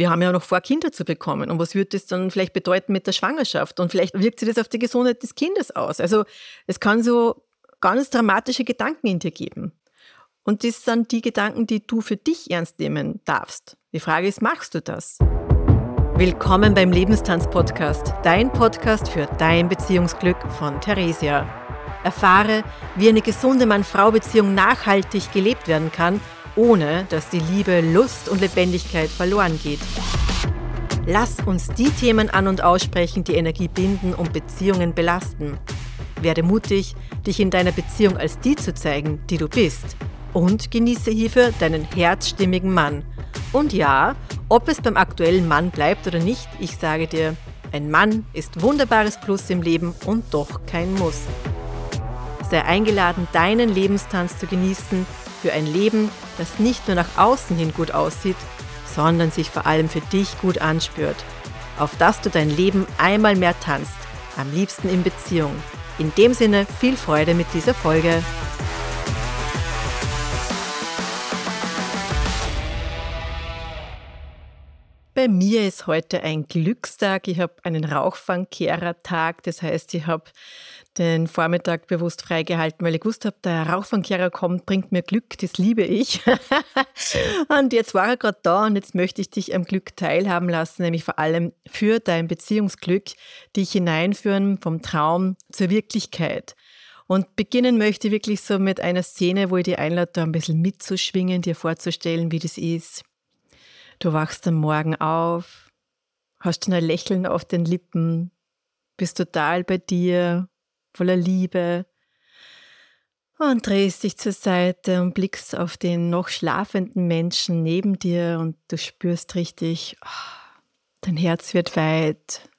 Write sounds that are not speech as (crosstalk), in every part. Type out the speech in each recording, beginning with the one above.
Wir haben ja noch vor, Kinder zu bekommen. Und was wird das dann vielleicht bedeuten mit der Schwangerschaft? Und vielleicht wirkt sich das auf die Gesundheit des Kindes aus. Also es kann so ganz dramatische Gedanken in dir geben. Und das sind die Gedanken, die du für dich ernst nehmen darfst. Die Frage ist, machst du das? Willkommen beim Lebenstanz-Podcast, dein Podcast für dein Beziehungsglück von Theresia. Erfahre, wie eine gesunde Mann-Frau-Beziehung nachhaltig gelebt werden kann – ohne dass die Liebe, Lust und Lebendigkeit verloren geht. Lass uns die Themen an und aussprechen, die Energie binden und Beziehungen belasten. Werde mutig, dich in deiner Beziehung als die zu zeigen, die du bist. Und genieße hierfür deinen herzstimmigen Mann. Und ja, ob es beim aktuellen Mann bleibt oder nicht, ich sage dir, ein Mann ist wunderbares Plus im Leben und doch kein Muss. Sei eingeladen, deinen Lebenstanz zu genießen für ein Leben, das nicht nur nach außen hin gut aussieht, sondern sich vor allem für dich gut anspürt. Auf dass du dein Leben einmal mehr tanzt, am liebsten in Beziehung. In dem Sinne viel Freude mit dieser Folge. Bei mir ist heute ein Glückstag. Ich habe einen Rauchfangkehrer-Tag. Das heißt, ich habe den Vormittag bewusst freigehalten, weil ich gewusst habe, der Rauchfangkehrer kommt, bringt mir Glück, das liebe ich. (laughs) und jetzt war er gerade da und jetzt möchte ich dich am Glück teilhaben lassen, nämlich vor allem für dein Beziehungsglück, dich hineinführen vom Traum zur Wirklichkeit. Und beginnen möchte ich wirklich so mit einer Szene, wo ich dich einlade, da ein bisschen mitzuschwingen, dir vorzustellen, wie das ist. Du wachst am Morgen auf, hast ein Lächeln auf den Lippen, bist total bei dir, voller Liebe und drehst dich zur Seite und blickst auf den noch schlafenden Menschen neben dir und du spürst richtig, oh, dein Herz wird weit,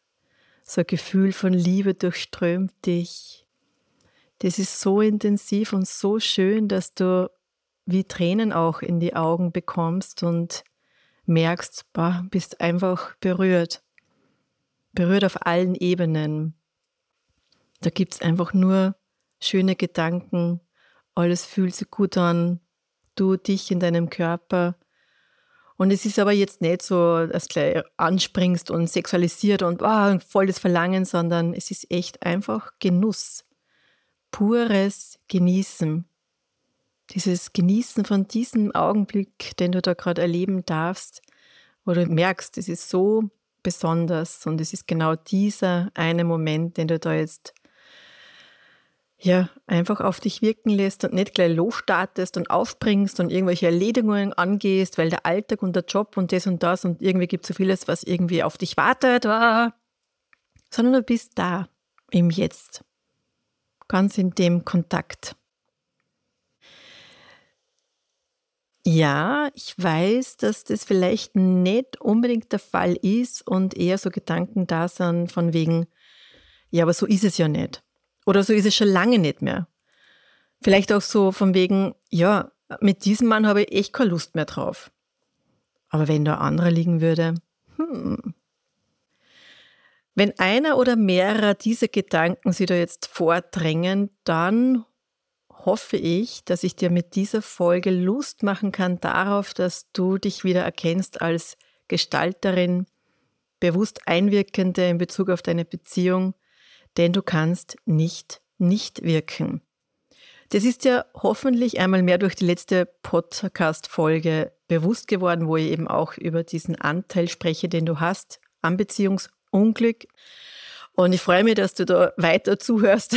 so ein Gefühl von Liebe durchströmt dich. Das ist so intensiv und so schön, dass du wie Tränen auch in die Augen bekommst und merkst, boah, bist einfach berührt. Berührt auf allen Ebenen. Da gibt es einfach nur schöne Gedanken, alles fühlt sich gut an, du dich in deinem Körper. Und es ist aber jetzt nicht so, dass du gleich anspringst und sexualisiert und oh, volles Verlangen, sondern es ist echt einfach Genuss. Pures Genießen. Dieses Genießen von diesem Augenblick, den du da gerade erleben darfst, wo du merkst, es ist so besonders und es ist genau dieser eine Moment, den du da jetzt ja, einfach auf dich wirken lässt und nicht gleich losstartest und aufbringst und irgendwelche Erledigungen angehst, weil der Alltag und der Job und das und das und irgendwie gibt es so vieles, was irgendwie auf dich wartet, sondern du bist da im Jetzt, ganz in dem Kontakt. Ja, ich weiß, dass das vielleicht nicht unbedingt der Fall ist und eher so Gedanken da sind von wegen, ja, aber so ist es ja nicht. Oder so ist es schon lange nicht mehr. Vielleicht auch so von wegen, ja, mit diesem Mann habe ich echt keine Lust mehr drauf. Aber wenn da anderer liegen würde, hm. Wenn einer oder mehrere dieser Gedanken sie da jetzt vordrängen, dann hoffe ich, dass ich dir mit dieser Folge Lust machen kann darauf, dass du dich wieder erkennst als Gestalterin, bewusst Einwirkende in Bezug auf deine Beziehung denn du kannst nicht nicht wirken. Das ist ja hoffentlich einmal mehr durch die letzte Podcast-Folge bewusst geworden, wo ich eben auch über diesen Anteil spreche, den du hast am Beziehungsunglück. Und ich freue mich, dass du da weiter zuhörst,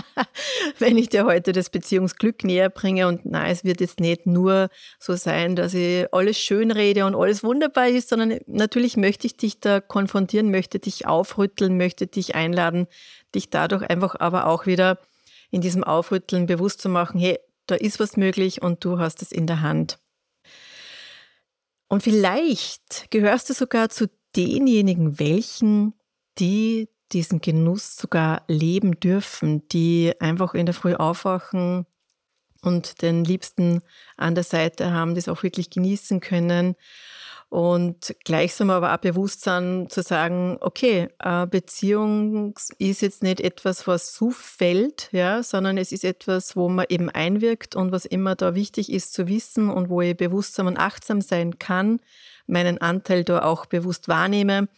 (laughs) wenn ich dir heute das Beziehungsglück näher bringe. Und nein, es wird jetzt nicht nur so sein, dass ich alles schön rede und alles wunderbar ist, sondern natürlich möchte ich dich da konfrontieren, möchte dich aufrütteln, möchte dich einladen, dich dadurch einfach aber auch wieder in diesem Aufrütteln bewusst zu machen, hey, da ist was möglich und du hast es in der Hand. Und vielleicht gehörst du sogar zu denjenigen, welchen die diesen Genuss sogar leben dürfen, die einfach in der Früh aufwachen und den Liebsten an der Seite haben, das auch wirklich genießen können und gleichsam aber auch Bewusstsein zu sagen, okay, Beziehung ist jetzt nicht etwas, was zufällt, ja, sondern es ist etwas, wo man eben einwirkt und was immer da wichtig ist zu wissen und wo ich bewusstsam und achtsam sein kann, meinen Anteil da auch bewusst wahrnehme.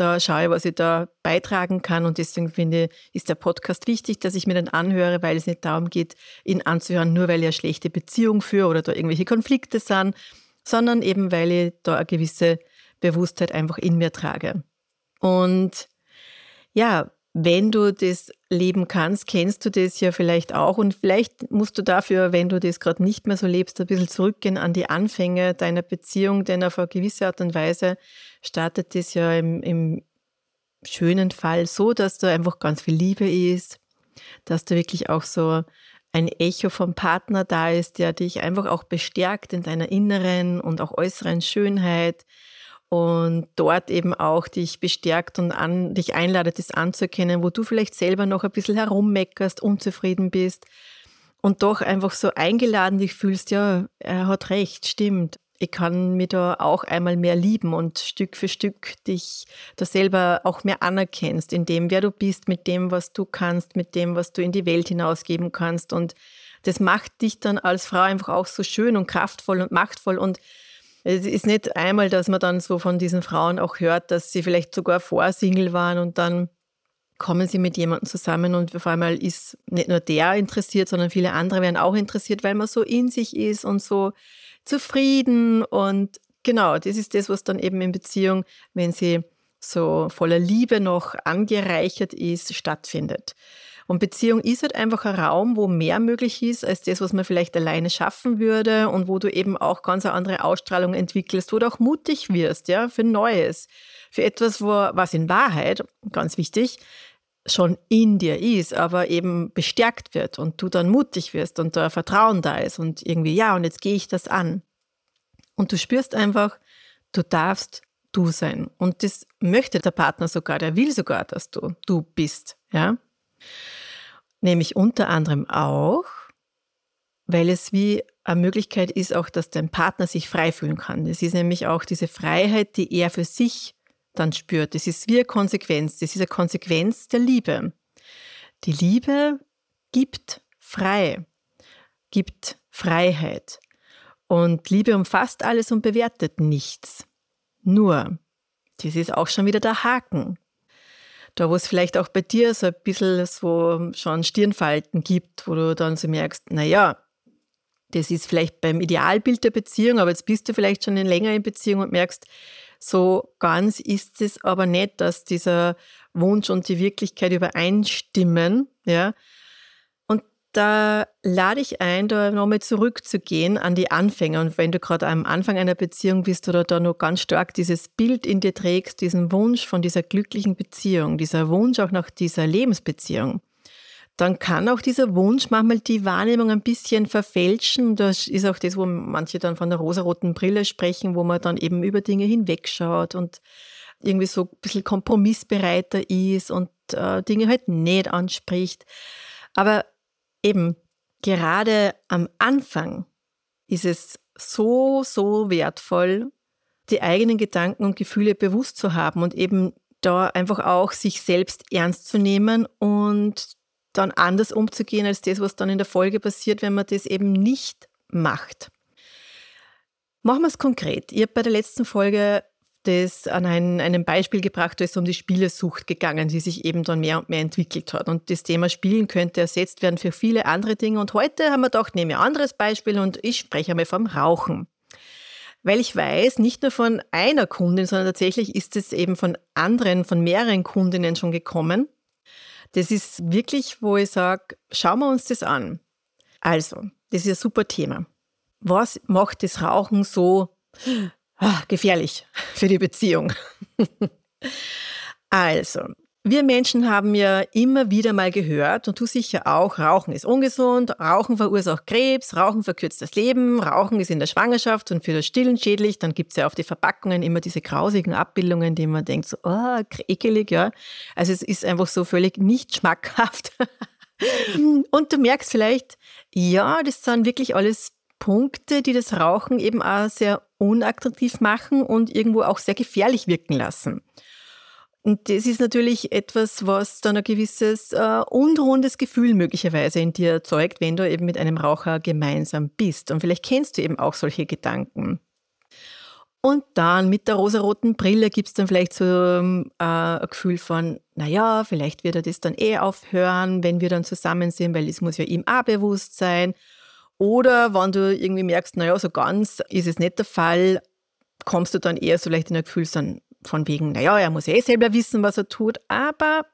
Da schaue ich, was ich da beitragen kann. Und deswegen finde ich, ist der Podcast wichtig, dass ich mir den anhöre, weil es nicht darum geht, ihn anzuhören, nur weil ich eine schlechte Beziehung führe oder da irgendwelche Konflikte sind, sondern eben, weil ich da eine gewisse Bewusstheit einfach in mir trage. Und ja, wenn du das leben kannst, kennst du das ja vielleicht auch. Und vielleicht musst du dafür, wenn du das gerade nicht mehr so lebst, ein bisschen zurückgehen an die Anfänge deiner Beziehung, denn auf eine gewisse Art und Weise startet das ja im, im schönen Fall so, dass da einfach ganz viel Liebe ist, dass da wirklich auch so ein Echo vom Partner da ist, der dich einfach auch bestärkt in deiner inneren und auch äußeren Schönheit, und dort eben auch dich bestärkt und an, dich einladet, das anzuerkennen, wo du vielleicht selber noch ein bisschen herummeckerst, unzufrieden bist und doch einfach so eingeladen dich fühlst, ja, er hat recht, stimmt. Ich kann mich da auch einmal mehr lieben und Stück für Stück dich da selber auch mehr anerkennst, in dem, wer du bist, mit dem, was du kannst, mit dem, was du in die Welt hinausgeben kannst. Und das macht dich dann als Frau einfach auch so schön und kraftvoll und machtvoll und es ist nicht einmal, dass man dann so von diesen Frauen auch hört, dass sie vielleicht sogar Vorsingle waren und dann kommen sie mit jemandem zusammen und auf einmal ist nicht nur der interessiert, sondern viele andere werden auch interessiert, weil man so in sich ist und so zufrieden und genau, das ist das, was dann eben in Beziehung, wenn sie so voller Liebe noch angereichert ist, stattfindet. Und Beziehung ist halt einfach ein Raum, wo mehr möglich ist als das, was man vielleicht alleine schaffen würde und wo du eben auch ganz eine andere Ausstrahlung entwickelst, wo du auch mutig wirst, ja, für Neues, für etwas, wo, was in Wahrheit, ganz wichtig, schon in dir ist, aber eben bestärkt wird und du dann mutig wirst und da Vertrauen da ist und irgendwie, ja, und jetzt gehe ich das an. Und du spürst einfach, du darfst du sein. Und das möchte der Partner sogar, der will sogar, dass du du bist, ja. Nämlich unter anderem auch, weil es wie eine Möglichkeit ist, auch, dass dein Partner sich frei fühlen kann. Das ist nämlich auch diese Freiheit, die er für sich dann spürt. Das ist wie eine Konsequenz. Das ist eine Konsequenz der Liebe. Die Liebe gibt frei, gibt Freiheit. Und Liebe umfasst alles und bewertet nichts. Nur, das ist auch schon wieder der Haken da wo es vielleicht auch bei dir so ein bisschen so schon Stirnfalten gibt, wo du dann so merkst, naja, das ist vielleicht beim Idealbild der Beziehung, aber jetzt bist du vielleicht schon länger in Beziehung und merkst, so ganz ist es aber nicht, dass dieser Wunsch und die Wirklichkeit übereinstimmen, ja da lade ich ein, da nochmal zurückzugehen an die Anfänger. Und wenn du gerade am Anfang einer Beziehung bist oder da noch ganz stark dieses Bild in dir trägst, diesen Wunsch von dieser glücklichen Beziehung, dieser Wunsch auch nach dieser Lebensbeziehung, dann kann auch dieser Wunsch manchmal die Wahrnehmung ein bisschen verfälschen. Das ist auch das, wo manche dann von der rosaroten Brille sprechen, wo man dann eben über Dinge hinwegschaut und irgendwie so ein bisschen kompromissbereiter ist und äh, Dinge halt nicht anspricht. Aber eben gerade am Anfang ist es so, so wertvoll, die eigenen Gedanken und Gefühle bewusst zu haben und eben da einfach auch sich selbst ernst zu nehmen und dann anders umzugehen als das, was dann in der Folge passiert, wenn man das eben nicht macht. Machen wir es konkret. Ich habe bei der letzten Folge das an ein, einem Beispiel gebracht, da ist um die Spielesucht gegangen, die sich eben dann mehr und mehr entwickelt hat. Und das Thema Spielen könnte ersetzt werden für viele andere Dinge. Und heute haben wir gedacht, nehme ein anderes Beispiel und ich spreche einmal vom Rauchen. Weil ich weiß, nicht nur von einer Kundin, sondern tatsächlich ist es eben von anderen, von mehreren Kundinnen schon gekommen. Das ist wirklich, wo ich sage, schauen wir uns das an. Also, das ist ein super Thema. Was macht das Rauchen so ah, gefährlich für die Beziehung. (laughs) also, wir Menschen haben ja immer wieder mal gehört, und du sicher auch, Rauchen ist ungesund, Rauchen verursacht Krebs, Rauchen verkürzt das Leben, Rauchen ist in der Schwangerschaft und für das Stillen schädlich. Dann gibt es ja auf die Verpackungen immer diese grausigen Abbildungen, die man denkt, so, oh, ekelig, ja. Also es ist einfach so völlig nicht schmackhaft. (laughs) und du merkst vielleicht, ja, das sind wirklich alles Punkte, die das Rauchen eben auch sehr unattraktiv machen und irgendwo auch sehr gefährlich wirken lassen. Und das ist natürlich etwas, was dann ein gewisses äh, unrundes Gefühl möglicherweise in dir erzeugt, wenn du eben mit einem Raucher gemeinsam bist. Und vielleicht kennst du eben auch solche Gedanken. Und dann mit der rosaroten Brille gibt es dann vielleicht so ähm, äh, ein Gefühl von, naja, vielleicht wird er das dann eh aufhören, wenn wir dann zusammen sind, weil es muss ja ihm auch bewusst sein. Oder wenn du irgendwie merkst, naja, so ganz ist es nicht der Fall, kommst du dann eher so leicht in ein Gefühl von wegen, naja, er muss eh selber wissen, was er tut. Aber,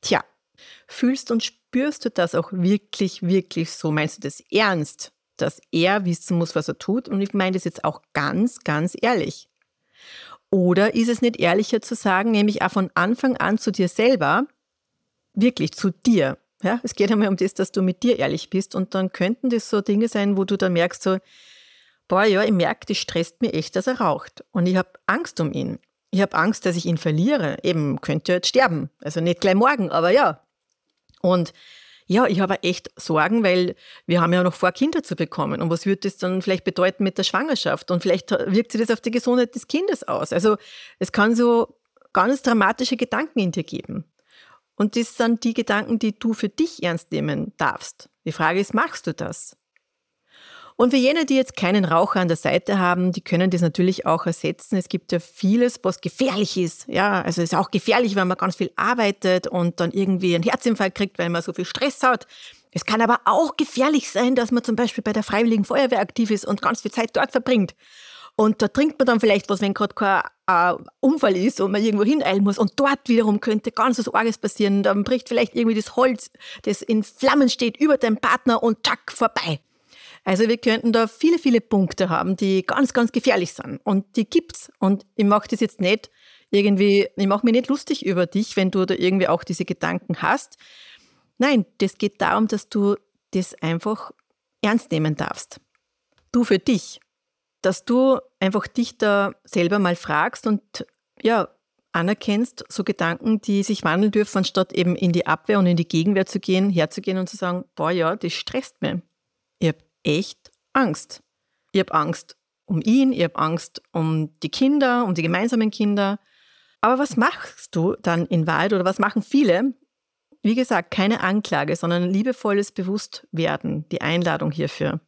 tja, fühlst und spürst du das auch wirklich, wirklich so? Meinst du das ernst? dass er wissen muss, was er tut. Und ich meine das jetzt auch ganz, ganz ehrlich. Oder ist es nicht ehrlicher zu sagen, nämlich auch von Anfang an zu dir selber, wirklich zu dir. Ja, es geht einmal um das, dass du mit dir ehrlich bist. Und dann könnten das so Dinge sein, wo du dann merkst, so, boah, ja, ich merke, das stresst mir echt, dass er raucht. Und ich habe Angst um ihn. Ich habe Angst, dass ich ihn verliere. Eben, könnte er jetzt sterben. Also nicht gleich morgen, aber ja. Und ja, ich habe echt Sorgen, weil wir haben ja noch vor, Kinder zu bekommen. Und was wird das dann vielleicht bedeuten mit der Schwangerschaft? Und vielleicht wirkt sich das auf die Gesundheit des Kindes aus. Also es kann so ganz dramatische Gedanken in dir geben. Und das sind die Gedanken, die du für dich ernst nehmen darfst. Die Frage ist, machst du das? Und für jene, die jetzt keinen Raucher an der Seite haben, die können das natürlich auch ersetzen. Es gibt ja vieles, was gefährlich ist. Ja, also es ist auch gefährlich, wenn man ganz viel arbeitet und dann irgendwie einen Herzinfarkt kriegt, weil man so viel Stress hat. Es kann aber auch gefährlich sein, dass man zum Beispiel bei der Freiwilligen Feuerwehr aktiv ist und ganz viel Zeit dort verbringt. Und da trinkt man dann vielleicht was, wenn gerade kein äh, Unfall ist und man irgendwo hineilen muss. Und dort wiederum könnte ganz was Arges passieren. Dann bricht vielleicht irgendwie das Holz, das in Flammen steht, über den Partner und tack, vorbei. Also wir könnten da viele, viele Punkte haben, die ganz, ganz gefährlich sind. Und die gibt's. Und ich mache das jetzt nicht irgendwie, ich mache mich nicht lustig über dich, wenn du da irgendwie auch diese Gedanken hast. Nein, das geht darum, dass du das einfach ernst nehmen darfst. Du für dich. Dass du einfach dich da selber mal fragst und ja, anerkennst, so Gedanken, die sich wandeln dürfen, anstatt eben in die Abwehr und in die Gegenwehr zu gehen, herzugehen und zu sagen, boah ja, das stresst mich. Ich habe echt Angst. Ich habe Angst um ihn, ich habe Angst um die Kinder, um die gemeinsamen Kinder. Aber was machst du dann in Wahrheit oder was machen viele? Wie gesagt, keine Anklage, sondern liebevolles Bewusstwerden, die Einladung hierfür.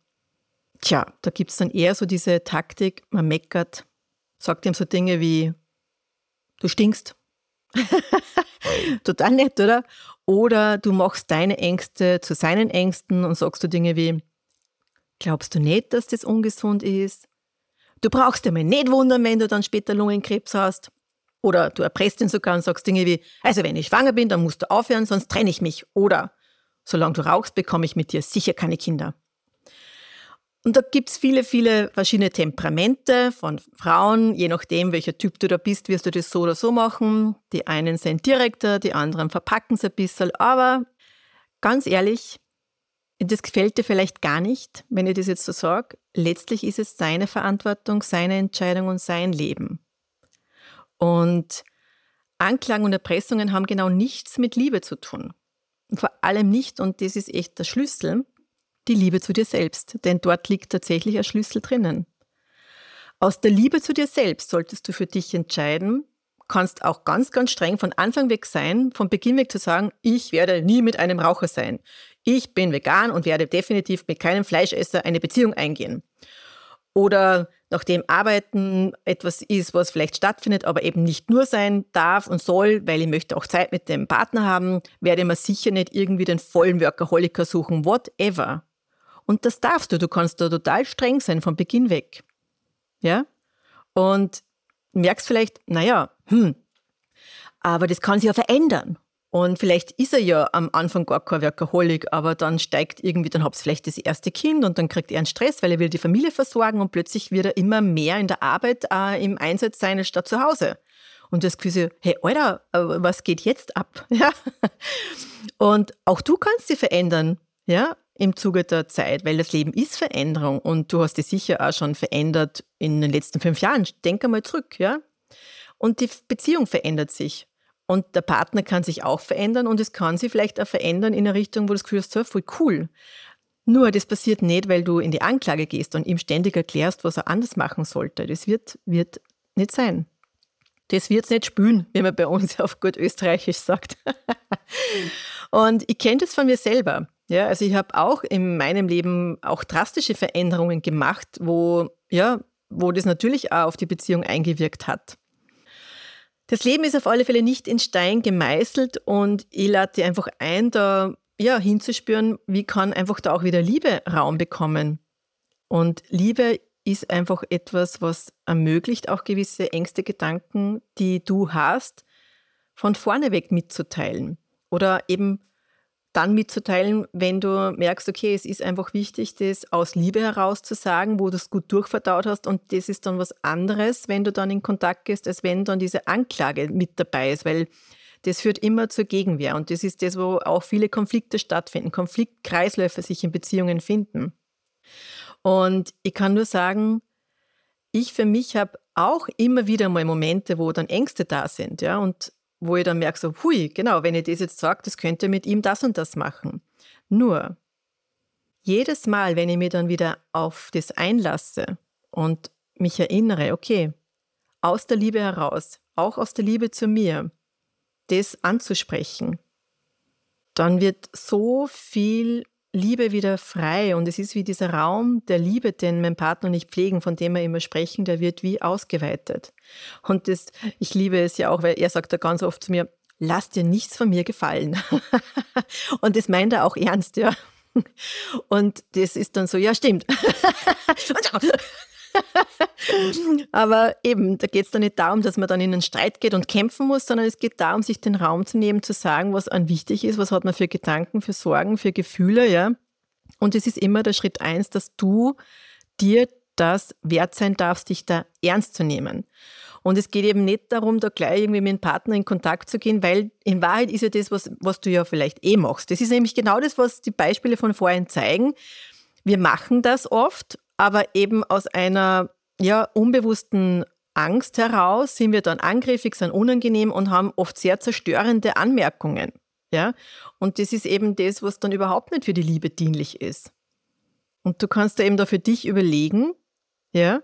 Tja, da gibt es dann eher so diese Taktik, man meckert, sagt ihm so Dinge wie, du stinkst. (laughs) Total nett, oder? Oder du machst deine Ängste zu seinen Ängsten und sagst du Dinge wie, Glaubst du nicht, dass das ungesund ist? Du brauchst dir mal nicht wundern, wenn du dann später Lungenkrebs hast. Oder du erpresst ihn sogar und sagst Dinge wie, also wenn ich schwanger bin, dann musst du aufhören, sonst trenne ich mich. Oder, solange du rauchst, bekomme ich mit dir sicher keine Kinder. Und da gibt es viele, viele verschiedene Temperamente von Frauen. Je nachdem, welcher Typ du da bist, wirst du das so oder so machen. Die einen sind direkter, die anderen verpacken es ein bisschen. Aber ganz ehrlich, das gefällt dir vielleicht gar nicht, wenn ich das jetzt so sage. Letztlich ist es seine Verantwortung, seine Entscheidung und sein Leben. Und Anklagen und Erpressungen haben genau nichts mit Liebe zu tun. Und vor allem nicht, und das ist echt der Schlüssel, die Liebe zu dir selbst. Denn dort liegt tatsächlich ein Schlüssel drinnen. Aus der Liebe zu dir selbst solltest du für dich entscheiden, kannst auch ganz, ganz streng von Anfang weg sein, von Beginn weg zu sagen, ich werde nie mit einem Raucher sein. Ich bin vegan und werde definitiv mit keinem Fleischesser eine Beziehung eingehen. Oder nachdem Arbeiten etwas ist, was vielleicht stattfindet, aber eben nicht nur sein darf und soll, weil ich möchte auch Zeit mit dem Partner haben, werde ich sicher nicht irgendwie den vollen Workaholiker suchen, whatever. Und das darfst du. Du kannst da total streng sein von Beginn weg. Ja? Und merkst vielleicht, naja, hm, aber das kann sich ja verändern. Und vielleicht ist er ja am Anfang gar kein Workaholic, aber dann steigt irgendwie, dann habt ihr vielleicht das erste Kind und dann kriegt er einen Stress, weil er will die Familie versorgen und plötzlich wird er immer mehr in der Arbeit äh, im Einsatz sein statt zu Hause. Und das Gefühl hey, Alter, äh, was geht jetzt ab? (laughs) Ja? Und auch du kannst sie verändern, ja, im Zuge der Zeit, weil das Leben ist Veränderung und du hast dich sicher auch schon verändert in den letzten fünf Jahren. Denk einmal zurück, ja. Und die Beziehung verändert sich. Und der Partner kann sich auch verändern und es kann sich vielleicht auch verändern in eine Richtung, wo du das Gefühl hast, so voll cool. Nur das passiert nicht, weil du in die Anklage gehst und ihm ständig erklärst, was er anders machen sollte. Das wird, wird nicht sein. Das wird es nicht spülen, wie man bei uns (laughs) auf gut Österreichisch sagt. (laughs) und ich kenne das von mir selber. Ja, also ich habe auch in meinem Leben auch drastische Veränderungen gemacht, wo ja, wo das natürlich auch auf die Beziehung eingewirkt hat. Das Leben ist auf alle Fälle nicht in Stein gemeißelt und ich lade dir einfach ein, da ja, hinzuspüren, wie kann einfach da auch wieder Liebe Raum bekommen. Und Liebe ist einfach etwas, was ermöglicht, auch gewisse Ängste, Gedanken, die du hast, von vorne weg mitzuteilen. Oder eben dann mitzuteilen, wenn du merkst, okay, es ist einfach wichtig, das aus Liebe heraus zu sagen, wo du es gut durchverdaut hast. Und das ist dann was anderes, wenn du dann in Kontakt gehst, als wenn dann diese Anklage mit dabei ist, weil das führt immer zur Gegenwehr. Und das ist das, wo auch viele Konflikte stattfinden, Konfliktkreisläufe sich in Beziehungen finden. Und ich kann nur sagen, ich für mich habe auch immer wieder mal Momente, wo dann Ängste da sind, ja, und wo ich dann merke, so, hui, genau, wenn ich das jetzt sage, das könnte mit ihm das und das machen. Nur, jedes Mal, wenn ich mich dann wieder auf das einlasse und mich erinnere, okay, aus der Liebe heraus, auch aus der Liebe zu mir, das anzusprechen, dann wird so viel Liebe wieder frei und es ist wie dieser Raum der Liebe, den mein Partner und ich pflegen, von dem wir immer sprechen, der wird wie ausgeweitet. Und das, ich liebe es ja auch, weil er sagt da ganz oft zu mir, lass dir nichts von mir gefallen. (laughs) und das meint er auch ernst, ja. Und das ist dann so, ja, stimmt. (laughs) (laughs) Aber eben, da geht es dann nicht darum, dass man dann in einen Streit geht und kämpfen muss, sondern es geht darum, sich den Raum zu nehmen, zu sagen, was an wichtig ist, was hat man für Gedanken, für Sorgen, für Gefühle, ja. Und es ist immer der Schritt eins, dass du dir das wert sein darfst, dich da ernst zu nehmen. Und es geht eben nicht darum, da gleich irgendwie mit dem Partner in Kontakt zu gehen, weil in Wahrheit ist ja das, was, was du ja vielleicht eh machst. Das ist nämlich genau das, was die Beispiele von vorhin zeigen. Wir machen das oft aber eben aus einer ja, unbewussten Angst heraus sind wir dann angriffig, sind unangenehm und haben oft sehr zerstörende Anmerkungen. Ja? Und das ist eben das, was dann überhaupt nicht für die Liebe dienlich ist. Und du kannst da eben da für dich überlegen, ja,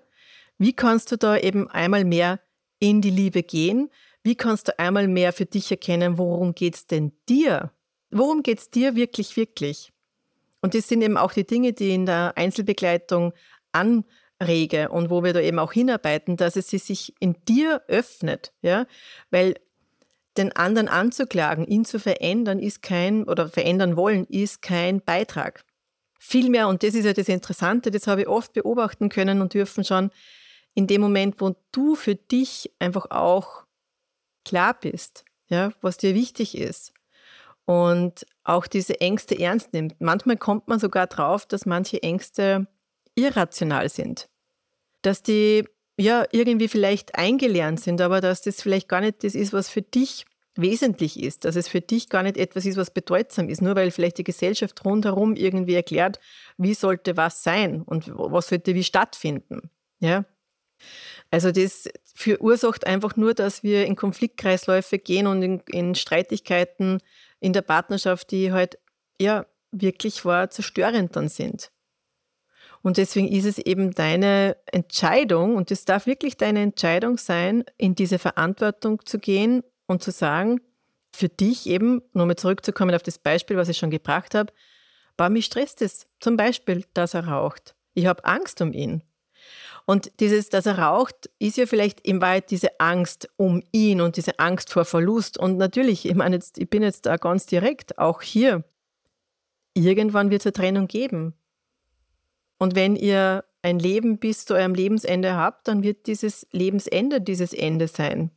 wie kannst du da eben einmal mehr in die Liebe gehen? Wie kannst du einmal mehr für dich erkennen, worum geht es denn dir? Worum geht es dir wirklich, wirklich? Und das sind eben auch die Dinge, die in der Einzelbegleitung anrege und wo wir da eben auch hinarbeiten, dass es sich in dir öffnet, ja, weil den anderen anzuklagen, ihn zu verändern, ist kein, oder verändern wollen, ist kein Beitrag. Vielmehr, und das ist ja das Interessante, das habe ich oft beobachten können und dürfen schon, in dem Moment, wo du für dich einfach auch klar bist, ja, was dir wichtig ist, und auch diese Ängste ernst nimmt. Manchmal kommt man sogar drauf, dass manche Ängste irrational sind. Dass die ja irgendwie vielleicht eingelernt sind, aber dass das vielleicht gar nicht das ist, was für dich wesentlich ist, dass es für dich gar nicht etwas ist, was bedeutsam ist, nur weil vielleicht die Gesellschaft rundherum irgendwie erklärt, wie sollte was sein und was sollte wie stattfinden. Ja? Also das verursacht einfach nur, dass wir in Konfliktkreisläufe gehen und in, in Streitigkeiten in der Partnerschaft, die halt ja wirklich war zerstörend dann sind. Und deswegen ist es eben deine Entscheidung, und es darf wirklich deine Entscheidung sein, in diese Verantwortung zu gehen und zu sagen, für dich eben, nochmal zurückzukommen auf das Beispiel, was ich schon gebracht habe, bei mich stresst es. Zum Beispiel, dass er raucht. Ich habe Angst um ihn. Und dieses, dass er raucht, ist ja vielleicht im Wald diese Angst um ihn und diese Angst vor Verlust. Und natürlich, ich meine, jetzt, ich bin jetzt da ganz direkt, auch hier, irgendwann wird es eine Trennung geben. Und wenn ihr ein Leben bis zu eurem Lebensende habt, dann wird dieses Lebensende dieses Ende sein.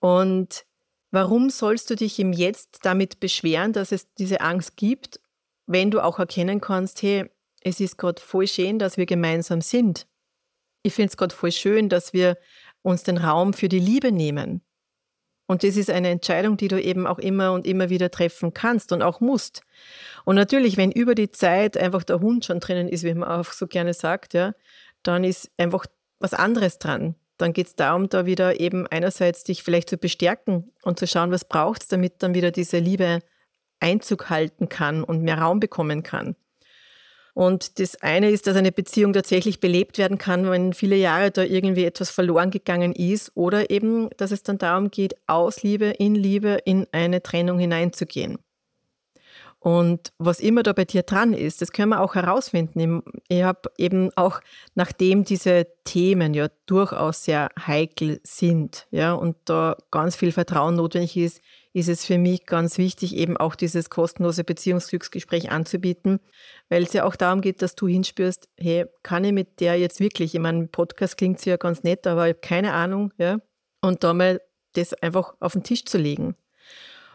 Und warum sollst du dich im Jetzt damit beschweren, dass es diese Angst gibt, wenn du auch erkennen kannst, hey, es ist gerade voll schön, dass wir gemeinsam sind. Ich finde es gerade voll schön, dass wir uns den Raum für die Liebe nehmen. Und das ist eine Entscheidung, die du eben auch immer und immer wieder treffen kannst und auch musst. Und natürlich, wenn über die Zeit einfach der Hund schon drinnen ist, wie man auch so gerne sagt, ja, dann ist einfach was anderes dran. Dann geht es darum, da wieder eben einerseits dich vielleicht zu bestärken und zu schauen, was braucht es, damit dann wieder diese Liebe Einzug halten kann und mehr Raum bekommen kann. Und das eine ist, dass eine Beziehung tatsächlich belebt werden kann, wenn viele Jahre da irgendwie etwas verloren gegangen ist. Oder eben, dass es dann darum geht, aus Liebe, in Liebe, in eine Trennung hineinzugehen. Und was immer da bei dir dran ist, das können wir auch herausfinden. Ich habe eben auch, nachdem diese Themen ja durchaus sehr heikel sind, ja, und da ganz viel Vertrauen notwendig ist, ist es für mich ganz wichtig, eben auch dieses kostenlose Beziehungsglücksgespräch anzubieten, weil es ja auch darum geht, dass du hinspürst, hey, kann ich mit der jetzt wirklich, in meinem Podcast klingt ja ganz nett, aber ich habe keine Ahnung, ja, und da mal das einfach auf den Tisch zu legen.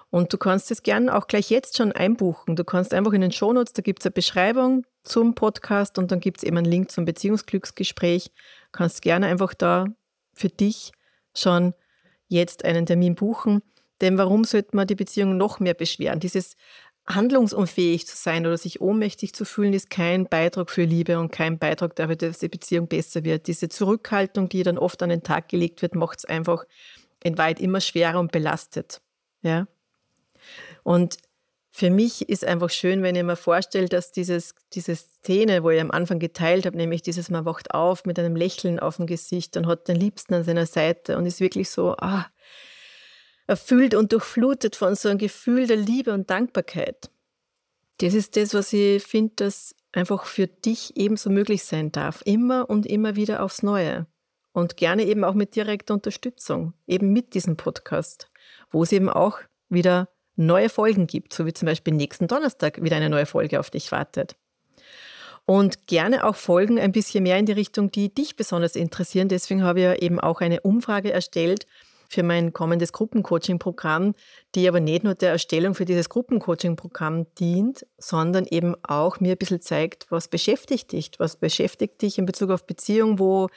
Und du kannst es gerne auch gleich jetzt schon einbuchen. Du kannst einfach in den Shownotes, da gibt es eine Beschreibung zum Podcast und dann gibt es eben einen Link zum Beziehungsglücksgespräch. Kannst gerne einfach da für dich schon jetzt einen Termin buchen. Denn warum sollte man die Beziehung noch mehr beschweren? Dieses handlungsunfähig zu sein oder sich ohnmächtig zu fühlen, ist kein Beitrag für Liebe und kein Beitrag dafür, dass die Beziehung besser wird. Diese Zurückhaltung, die dann oft an den Tag gelegt wird, macht es einfach in weit immer schwerer und belastet. Ja? Und für mich ist einfach schön, wenn ich mir vorstelle, dass dieses, diese Szene, wo ich am Anfang geteilt habe, nämlich dieses, man wacht auf mit einem Lächeln auf dem Gesicht und hat den Liebsten an seiner Seite und ist wirklich so ah, erfüllt und durchflutet von so einem Gefühl der Liebe und Dankbarkeit. Das ist das, was ich finde, dass einfach für dich ebenso möglich sein darf. Immer und immer wieder aufs Neue. Und gerne eben auch mit direkter Unterstützung, eben mit diesem Podcast, wo es eben auch wieder neue Folgen gibt, so wie zum Beispiel nächsten Donnerstag wieder eine neue Folge auf dich wartet. Und gerne auch Folgen ein bisschen mehr in die Richtung, die dich besonders interessieren. Deswegen habe ich ja eben auch eine Umfrage erstellt für mein kommendes Gruppencoaching-Programm, die aber nicht nur der Erstellung für dieses Gruppencoaching-Programm dient, sondern eben auch mir ein bisschen zeigt, was beschäftigt dich, was beschäftigt dich in Bezug auf Beziehung, wo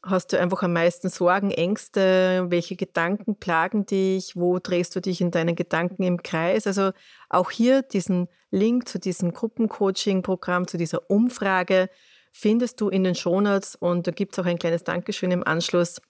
Hast du einfach am meisten Sorgen, Ängste? Welche Gedanken plagen dich? Wo drehst du dich in deinen Gedanken im Kreis? Also auch hier diesen Link zu diesem Gruppencoaching-Programm, zu dieser Umfrage findest du in den Shownotes und da gibt es auch ein kleines Dankeschön im Anschluss.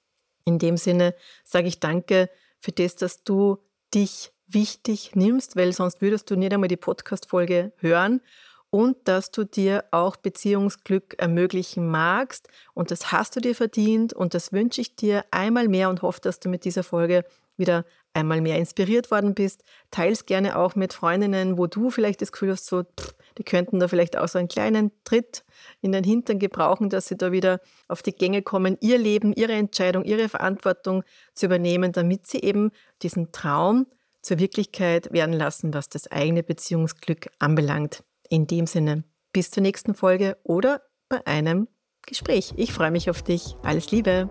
In dem Sinne sage ich danke für das, dass du dich wichtig nimmst, weil sonst würdest du nicht einmal die Podcast-Folge hören und dass du dir auch Beziehungsglück ermöglichen magst. Und das hast du dir verdient und das wünsche ich dir einmal mehr und hoffe, dass du mit dieser Folge wieder einmal mehr inspiriert worden bist. Teils gerne auch mit Freundinnen, wo du vielleicht das Gefühl hast, so, pff, die könnten da vielleicht auch so einen kleinen Tritt in den Hintern gebrauchen, dass sie da wieder auf die Gänge kommen, ihr Leben, ihre Entscheidung, ihre Verantwortung zu übernehmen, damit sie eben diesen Traum zur Wirklichkeit werden lassen, was das eigene Beziehungsglück anbelangt. In dem Sinne, bis zur nächsten Folge oder bei einem Gespräch. Ich freue mich auf dich. Alles Liebe.